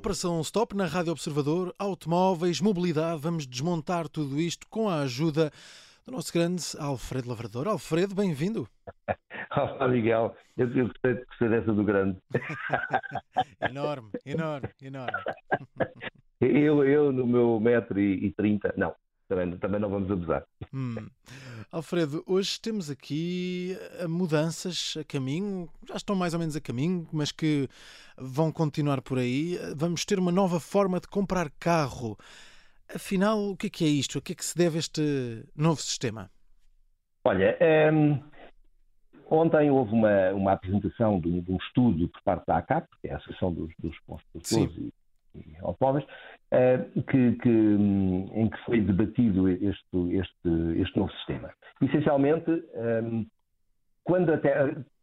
Operação Stop na Rádio Observador, automóveis, mobilidade. Vamos desmontar tudo isto com a ajuda do nosso grande Alfredo Lavrador. Alfredo, bem-vindo. Olá, Miguel. Eu, gostei, gostei dessa do grande. enorme, enorme, enorme. Eu, eu no meu metro e trinta, não, também, também não vamos abusar. Hum. Alfredo, hoje temos aqui eh, mudanças a caminho, já estão mais ou menos a caminho, mas que vão continuar por aí. Vamos ter uma nova forma de comprar carro. Afinal, o que é, que é isto? A que é que se deve este novo sistema? Olha, ehm, ontem houve uma, uma apresentação de um, de um, estudo por parte da ACAP, que é a Associação dos, dos Construtores e, e Automóveis, que, que, em que foi debatido este, este, este novo sistema. Essencialmente, um, ehm, quando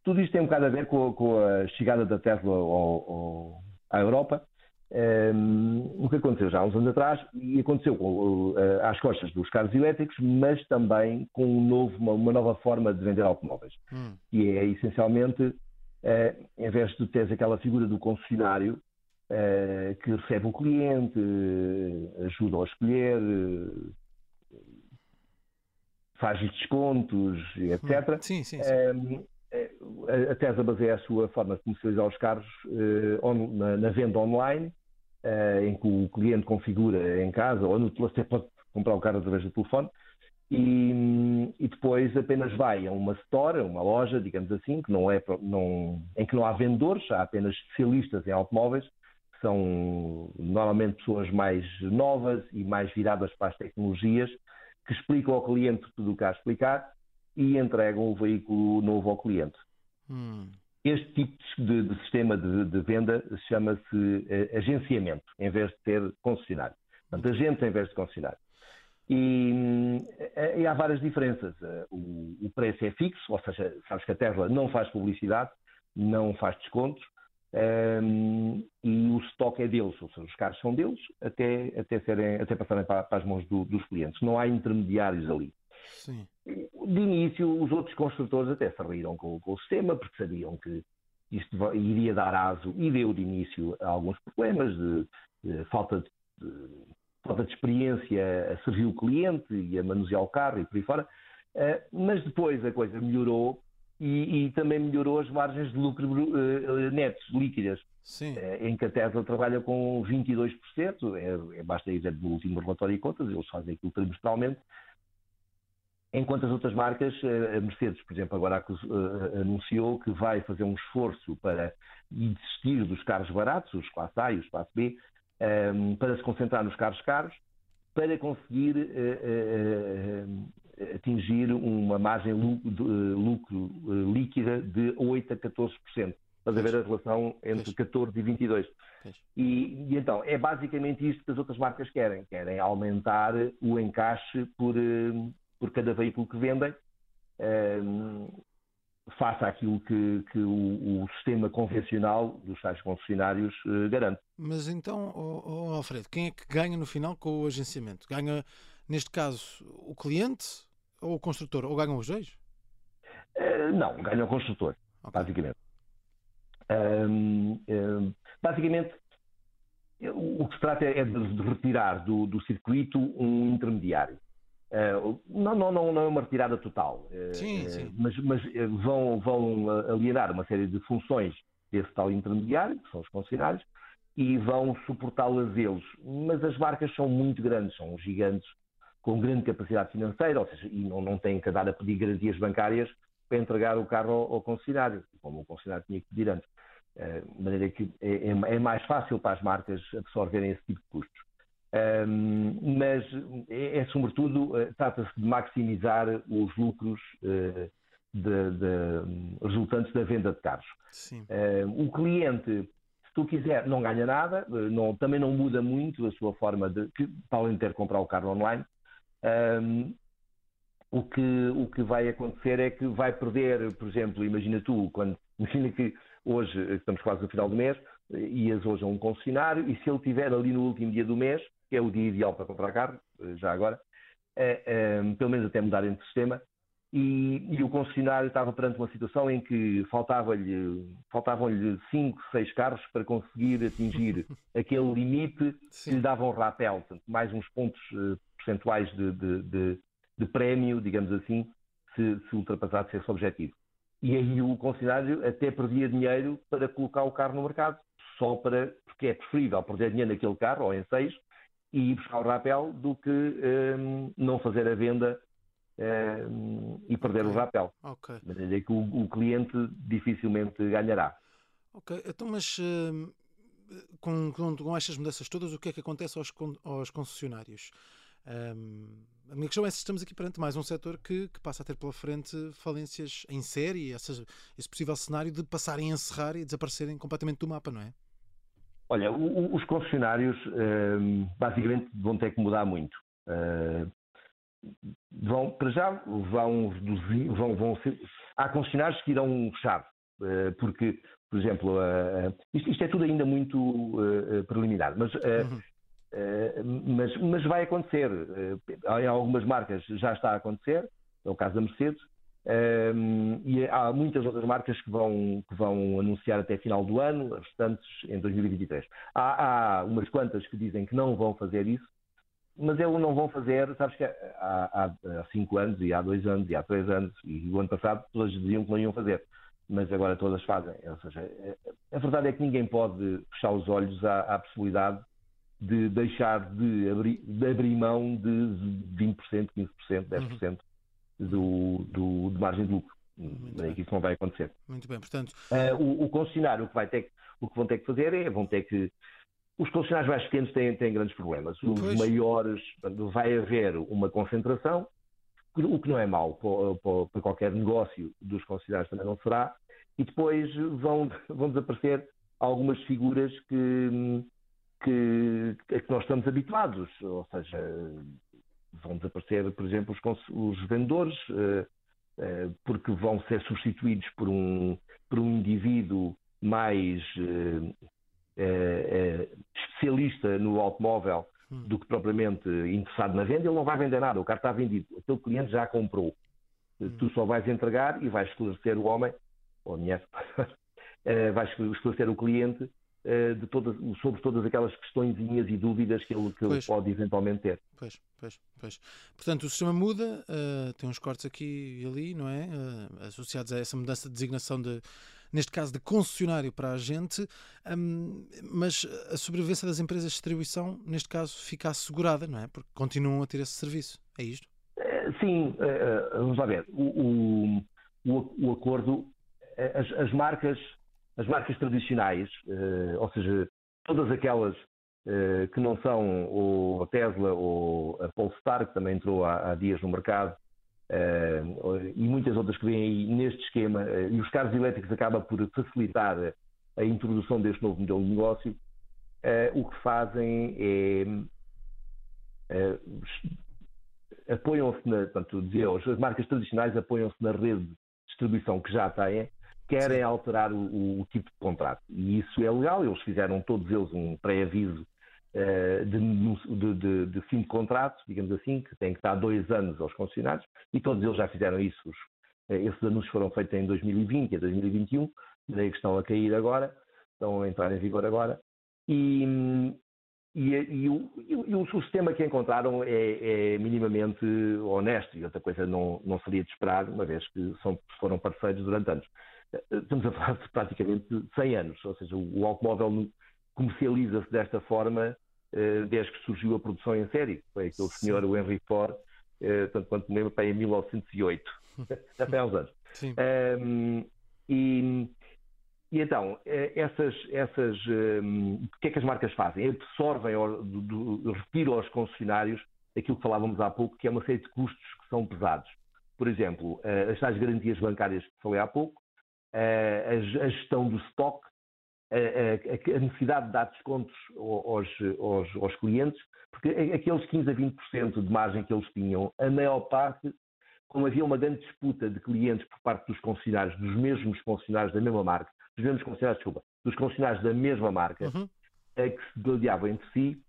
tudo isto tem um bocado a ver com, com a chegada da Tesla ao, ao, à Europa, um, o que aconteceu já há uns anos atrás e aconteceu uh, às costas dos carros elétricos, mas também com um novo, uma, uma, nova forma de vender automóveis, hum. que é essencialmente, uh, em vez de teres aquela figura do concessionário que recebe o cliente, ajuda a escolher, faz descontos, etc. Hum. Sim, sim, sim. a Tesla baseia a sua forma de comercializar os carros na, venda online em que o cliente configura em casa ou no você pode comprar o carro através do telefone e, e, depois apenas vai a uma store, uma loja, digamos assim, que não é não, em que não há vendedores, há apenas especialistas em automóveis, são normalmente pessoas mais novas e mais viradas para as tecnologias, que explicam ao cliente tudo o que há a explicar e entregam o veículo novo ao cliente. Hum. Este tipo de, de sistema de, de venda chama-se uh, agenciamento, em vez de ter concessionário. Portanto, agente em vez de concessionário. E, e, há várias diferenças. Eh, o, o, preço é fixo, ou seja, sabes que a Tesla não faz publicidade, não faz descontos, um, e o estoque é deles, ou seja, os carros são deles até, até, serem, até passarem para, para as mãos do, dos clientes. Não há intermediários ali. Sim. De início, os outros construtores até se riram com, com, o sistema, porque sabiam que isto iria dar aso e deu de início a alguns problemas de, de falta de, de, falta de experiência a servir o cliente e a manusear o carro e por aí fora. Uh, mas depois a coisa melhorou e, e, também melhorou as margens de lucro uh, netos, líquidas, uh, em que a Tesla trabalha com 22%, é, é, basta ir no último relatório de contas, eles fazem aquilo trimestralmente, Enquanto as outras marcas, eh, a Mercedes, por exemplo, agora eh, anunciou que vai fazer um esforço para desistir dos carros baratos, os classe A e os classe B, ehm, para se concentrar nos carros caros, para conseguir eh, atingir uma margem de lucro líquida de 8 a 14%. Estás a ver a relação entre 14 e 22. E, e, então, é basicamente isto que as outras marcas querem. Querem aumentar o encaixe por, por cada veículo que vendem, um, face àquilo que, que o, o, sistema convencional dos tais concessionários uh, garante. Mas então, oh, oh, Alfredo, quem é que ganha no final com o agenciamento? Ganha, neste caso, o cliente ou o construtor? Ou ganham os dois? Uh, não, ganha o construtor, okay. basicamente. Um, um, basicamente, o que se trata é de retirar do, do circuito um intermediário. Uh, não, não, não, não é uma retirada total, uh, sim, sim. mas, mas vão, vão alienar uma série de funções desse tal intermediário, que são os concessionários, e vão suportá-las eles. Mas as marcas são muito grandes, são gigantes, com grande capacidade financeira, ou seja, e não, não têm que andar a pedir garantias bancárias para entregar o carro ao, ao concessionário, como o concessionário tinha que pedir antes. Uh, de maneira que é, é, é mais fácil para as marcas absorverem esse tipo de custos. Um, mas é, é sobretudo, uh, trata-se de maximizar os lucros uh, de, de, resultantes da venda de carros. Uh, o cliente, se tu quiser, não ganha nada, não, também não muda muito a sua forma de, que, para além de ter que comprar o carro online. Um, o que, o que vai acontecer é que vai perder, por exemplo, imagina tu, quando, imagina que hoje estamos quase no final do mês, ias hoje a um concessionário e se ele tiver ali no último dia do mês, que é o dia ideal para comprar carro, eh, já agora, é, é, pelo menos até mudarem de sistema, e, e, o concessionário estava perante uma situação em que faltava-lhe, faltavam-lhe 5, 6 carros para conseguir atingir aquele limite Sim. que lhe dava um rapel, mais uns pontos percentuais de, de, de, de, prémio, digamos assim, se, se ultrapassasse esse objetivo. E aí o concessionário até perdia dinheiro para colocar o carro no mercado, só para, porque é preferível perder dinheiro naquele carro, ou em seis, e ir buscar o rapel, do que um, não fazer a venda um, e perder okay. o rapel. Ok. De maneira que o, o, cliente dificilmente ganhará. Ok, então mas uh, com, com, com, estas mudanças todas, o que é que acontece aos, aos concessionários? Um, a minha questão é se estamos aqui perante mais um setor que, que passa a ter pela frente falências em série, esse possível cenário de passarem a encerrar e desaparecerem completamente do mapa, não é? Olha, o, os concessionários uh, basicamente vão ter que mudar muito. Uh, vão, para já, vão reduzir, vão, vão ser, há concessionários que irão fechar, uh, porque, por exemplo, isto, isto, é tudo ainda muito preliminar, mas uhum. Eh, mas, mas, vai acontecer. Uh, em algumas marcas já está a acontecer, é o caso da Mercedes, uh, e há muitas outras marcas que vão, que vão anunciar até final do ano, as restantes em 2023. Há, há, umas quantas que dizem que não vão fazer isso, mas eles não vão fazer, sabes que há, há, há cinco anos, e há dois anos, e há três anos, e o ano passado todas diziam que não iam fazer mas agora todas fazem. Ou seja, a verdade é que ninguém pode fechar os olhos à, à possibilidade de deixar de abrir, de abrir mão de 20%, 15%, 10% uhum. do, do, de margem de lucro. Bem, que isso não vai acontecer. Muito bem, portanto. Uh, o, o, concessionário o que, vai ter, o que vão ter que fazer é vão ter que. Os concessionários mais pequenos têm, têm grandes problemas. Os pois. maiores, vai haver uma concentração, o que não é mau para, para qualquer negócio dos concessionários também não será, e depois vão, vão desaparecer algumas figuras que, que, a que nós estamos habituados, ou seja, vão desaparecer, por exemplo, os, os vendedores, uh, uh, porque vão ser substituídos por um, por um indivíduo mais uh, especialista no automóvel hum. do que propriamente interessado na venda, ele não vai vender nada, o carro está vendido, o teu cliente já comprou. Hum. Tu só vais entregar e vais esclarecer o homem, ou a mulher, vais esclarecer o cliente eh, de todas, sobre todas aquelas questõezinhas e dúvidas que ele, que ele pode eventualmente ter. Pois, pois, pois. Portanto, o sistema muda, uh, tem uns cortes aqui e ali, não é? Uh, associados a essa mudança de designação de, neste caso, de concessionário para a gente, um, mas a sobrevivência das empresas de distribuição, neste caso, fica assegurada, não é? Porque continuam a ter esse serviço. É isto? Sim, vamos lá ver. O, o, o acordo, as, as marcas as marcas tradicionais, eh, ou seja, todas aquelas eh, que não são o Tesla ou a Polestar, que também entrou há, dias no mercado, eh, e muitas outras que vêm aí neste esquema, e os carros elétricos acabam por facilitar a introdução deste novo modelo de negócio, o que fazem é apoiam-se na, portanto, as marcas tradicionais apoiam-se na rede de distribuição que já têm querem alterar o, o, tipo de contrato. E isso é legal, eles fizeram todos eles um pré-aviso uh, de, de, de, de, fim de contrato, digamos assim, que tem que estar dois anos aos concessionários, e todos eles já fizeram isso. Os, uh, esses anúncios foram feitos em 2020 e 2021, daí que estão a cair agora, estão a entrar em vigor agora. E, e, e, o, e, o, sistema que encontraram é, é, minimamente honesto e outra coisa não, não seria de esperar, uma vez que são, foram parceiros durante anos estamos a falar de praticamente 100 anos, ou seja, o automóvel comercializa-se desta forma eh, desde que surgiu a produção em série. Foi aquele Sim. senhor, o Henry Ford, eh, tanto quanto me lembro, em 1908, já tem há uns anos. Um, e, e, então, eh, essas, essas um, o que é que as marcas fazem? Absorvem, ou, do, do, retiram aos concessionários aquilo que falávamos há pouco, que é uma série de custos que são pesados. Por exemplo, as tais garantias bancárias que falei há pouco, a, a gestão do stock, a, a, necessidade de dar descontos aos, aos, aos, clientes, porque aqueles 15 a 20% de margem que eles tinham, a maior parte, como havia uma grande disputa de clientes por parte dos concessionários, dos mesmos concessionários da mesma marca, dos mesmos concessionários, desculpa, dos concessionários da mesma marca, uhum. que se gladiavam entre si,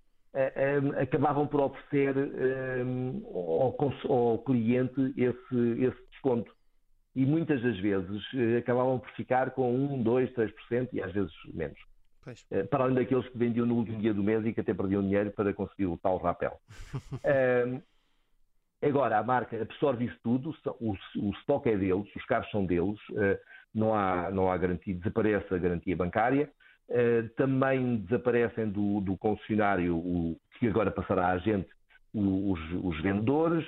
acabavam por oferecer ao, ao cliente esse desconto. E muitas das vezes acabavam por ficar com 1, 2, 3% e às vezes menos. Pois. Para além daqueles que vendiam no último dia do mês e que até perdiam dinheiro para conseguir o tal rapel. Agora, a marca absorve isso tudo, o, o estoque é deles, os carros são deles, uh, não, há, não há garantia, desaparece a garantia bancária, uh, também desaparecem do, do concessionário, o, que agora passará a gente, os, os, vendedores,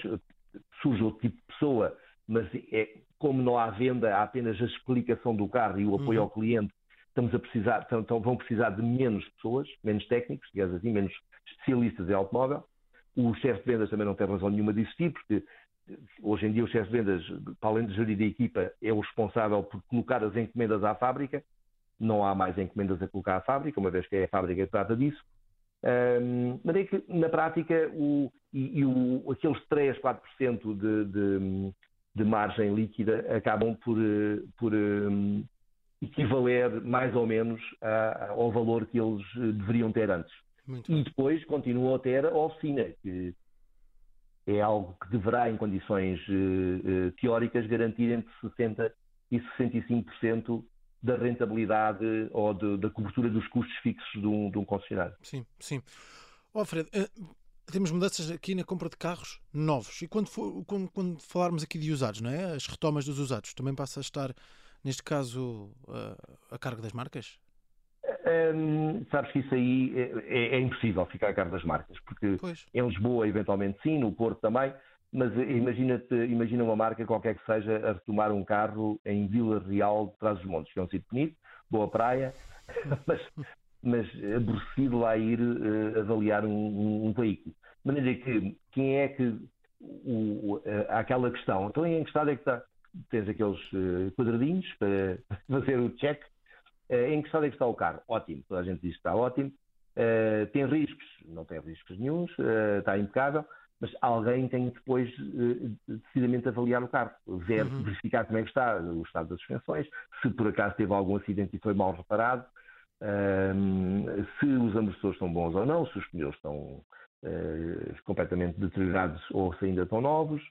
surge outro tipo de pessoa, mas é, como não há venda, há apenas a explicação do carro e o apoio uhum. ao cliente, estamos a precisar, então, vão precisar de menos pessoas, menos técnicos, digamos assim, menos especialistas em automóvel. O chefe de vendas também não tem razão nenhuma de existir, porque hoje em dia o chefe de vendas, para além de gerir a equipa, é o responsável por colocar as encomendas à fábrica. Não há mais encomendas a colocar à fábrica, uma vez que é a fábrica que trata disso. Um, mas é que, na prática, o, e, e o, aqueles 3, 4% de, de, de margem líquida acabam por, por um, equivaler mais ou menos a, ao valor que eles deveriam ter antes. Muito e depois continuam a ter a oficina, que é algo que deverá, em condições uh, teóricas, garantir entre 60% e 65% da rentabilidade ou de, da cobertura dos custos fixos de um, de um concessionário. Sim, sim. Oh, Fred, temos mudanças aqui na compra de carros novos. E quando, for, quando, quando, falarmos aqui de usados, não é? As retomas dos usados, também passa a estar, neste caso, uh, a cargo das marcas? Hum, sabes que isso aí é, é, é, impossível ficar a cargo das marcas, porque pois. em Lisboa, eventualmente sim, no Porto também, mas imagina, imagina uma marca qualquer que seja a retomar um carro em Vila Real de Trás-os-Montes, que é um sítio bonito, boa praia, mas, mas aborrecido lá ir uh, avaliar um, um, um, veículo. De maneira que quem é que o, uh, aquela questão, então em que estado é que está? Tens aqueles uh, quadradinhos para fazer o check eh, em que estado é que está o carro? Ótimo, toda a gente diz que está ótimo. Tem riscos? Não tem riscos nenhums, está impecável, mas alguém tem depois decididamente avaliar o carro, ver, uhum. verificar como é que está o estado das suspensões, se por acaso teve algum acidente e foi mal reparado, uh, se os amortecedores estão bons ou não, se os pneus estão completamente deteriorados ou se ainda estão novos.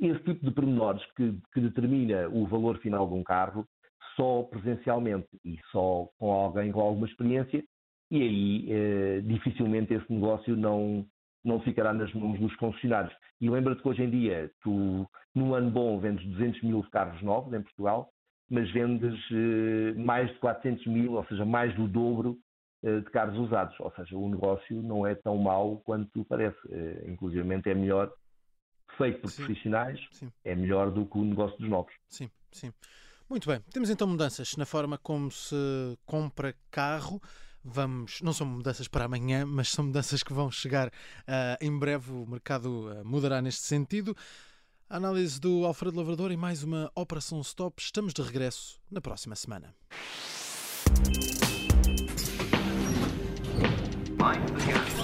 Esse tipo de pormenores que, que determina o valor final de um carro só presencialmente e só com alguém com alguma experiência, e aí eh, dificilmente esse negócio não, não ficará nas mãos dos concessionários. E lembra-te que hoje em dia, tu, num ano bom, vendes 200 mil carros novos em Portugal, mas vendes eh, mais de 400 mil, ou seja, mais do dobro eh, de carros usados. Ou seja, o negócio não é tão mau quanto parece. Eh, inclusive é melhor, feito por sim. profissionais, sim. é melhor do que o negócio dos novos. Sim, sim. Muito bem, temos então mudanças na forma como se compra carro. Vamos, não são mudanças para amanhã, mas são mudanças que vão chegar uh, em breve. O mercado uh, mudará neste sentido. A análise do Alfredo Lavrador e mais uma Operação Stop. Estamos de regresso na próxima semana. Mind the gap.